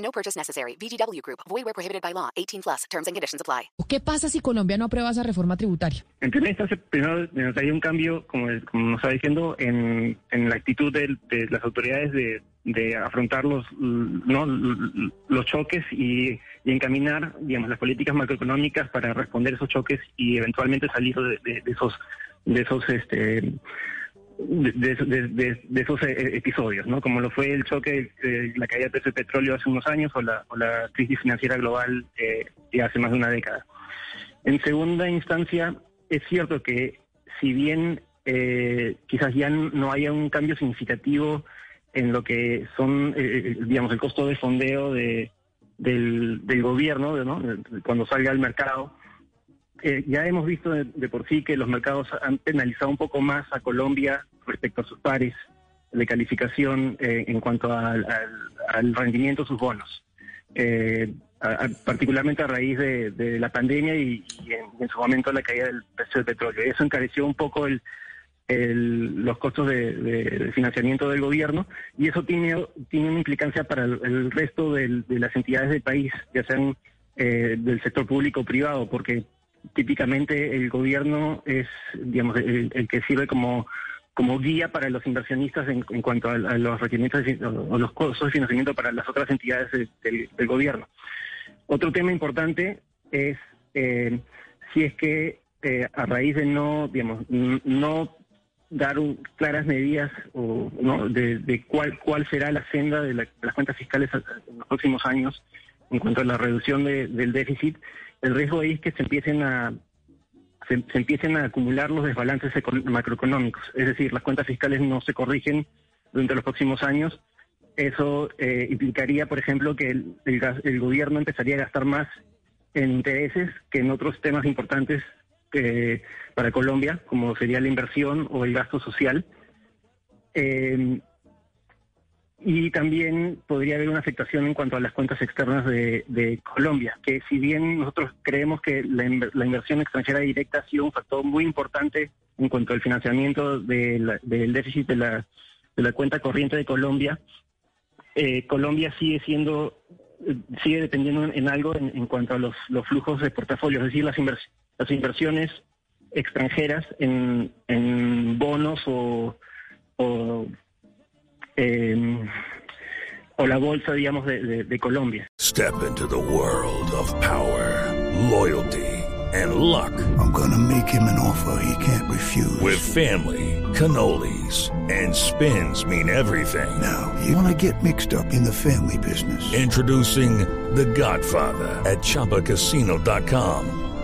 No purchase necessary. VGW Group. Void where prohibited by law. 18 plus. Terms and conditions apply. ¿Qué pasa si Colombia no aprueba esa reforma tributaria? En primera instancia, primero notaría un cambio, como, como nos está diciendo, en, en la actitud de, de las autoridades de, de afrontar los, ¿no? los choques y, y, encaminar digamos, las políticas macroeconómicas para responder esos choques y eventualmente salir de, de, de esos de esos este de, de, de, esos eh, episodios, ¿no? Como lo fue el choque, eh, la caída del precio del petróleo hace unos años o la, o la crisis financiera global eh, ya hace más de una década. En segunda instancia, es cierto que si bien eh, quizás ya no haya un cambio significativo en lo que son, eh, digamos, el costo de fondeo de, del, del gobierno, ¿no? cuando salga al mercado, eh, ya hemos visto de, por sí que los mercados han penalizado un poco más a Colombia respecto a sus pares de calificación eh, en cuanto al, al, rendimiento de sus bonos, eh, particularmente a raíz de, la pandemia y, en, su momento la caída del precio del petróleo. Eso encareció un poco el, el, los costos de, financiamiento del gobierno y eso tiene, una implicancia para el, resto de las entidades del país, ya sean eh, del sector público o privado, porque típicamente el gobierno es, digamos, el, el, que sirve como, como guía para los inversionistas en, en cuanto a, los requerimientos o los costos de financiamiento para las otras entidades del, gobierno. Otro tema importante es eh, si es que eh, a raíz de no, digamos, no dar claras medidas o no de, cuál cuál será la senda de, la, de, las cuentas fiscales en los próximos años en cuanto a la reducción de, del déficit el riesgo ahí es que se empiecen a se, empiecen a acumular los desbalances macroeconómicos, es decir, las cuentas fiscales no se corrigen durante los próximos años. Eso eh, implicaría, por ejemplo, que el, el, el, gobierno empezaría a gastar más en intereses que en otros temas importantes eh, para Colombia, como sería la inversión o el gasto social. Eh, y también podría haber una afectación en cuanto a las cuentas externas de, de Colombia, que si bien nosotros creemos que la, la, inversión extranjera directa ha sido un factor muy importante en cuanto al financiamiento de la, del déficit de la, de la cuenta corriente de Colombia, eh, Colombia sigue siendo, sigue dependiendo en, algo en, en, cuanto a los, los, flujos de portafolio, es decir, las, invers, las inversiones extranjeras en, bonos o eh, o la bolsa, digamos, de, de, de, Colombia. Step into the world of power, loyalty, and luck. I'm gonna make him an offer he can't refuse. With family, cannolis, and spins mean everything. Now, you wanna get mixed up in the family business. Introducing The Godfather at ChumbaCasino.com.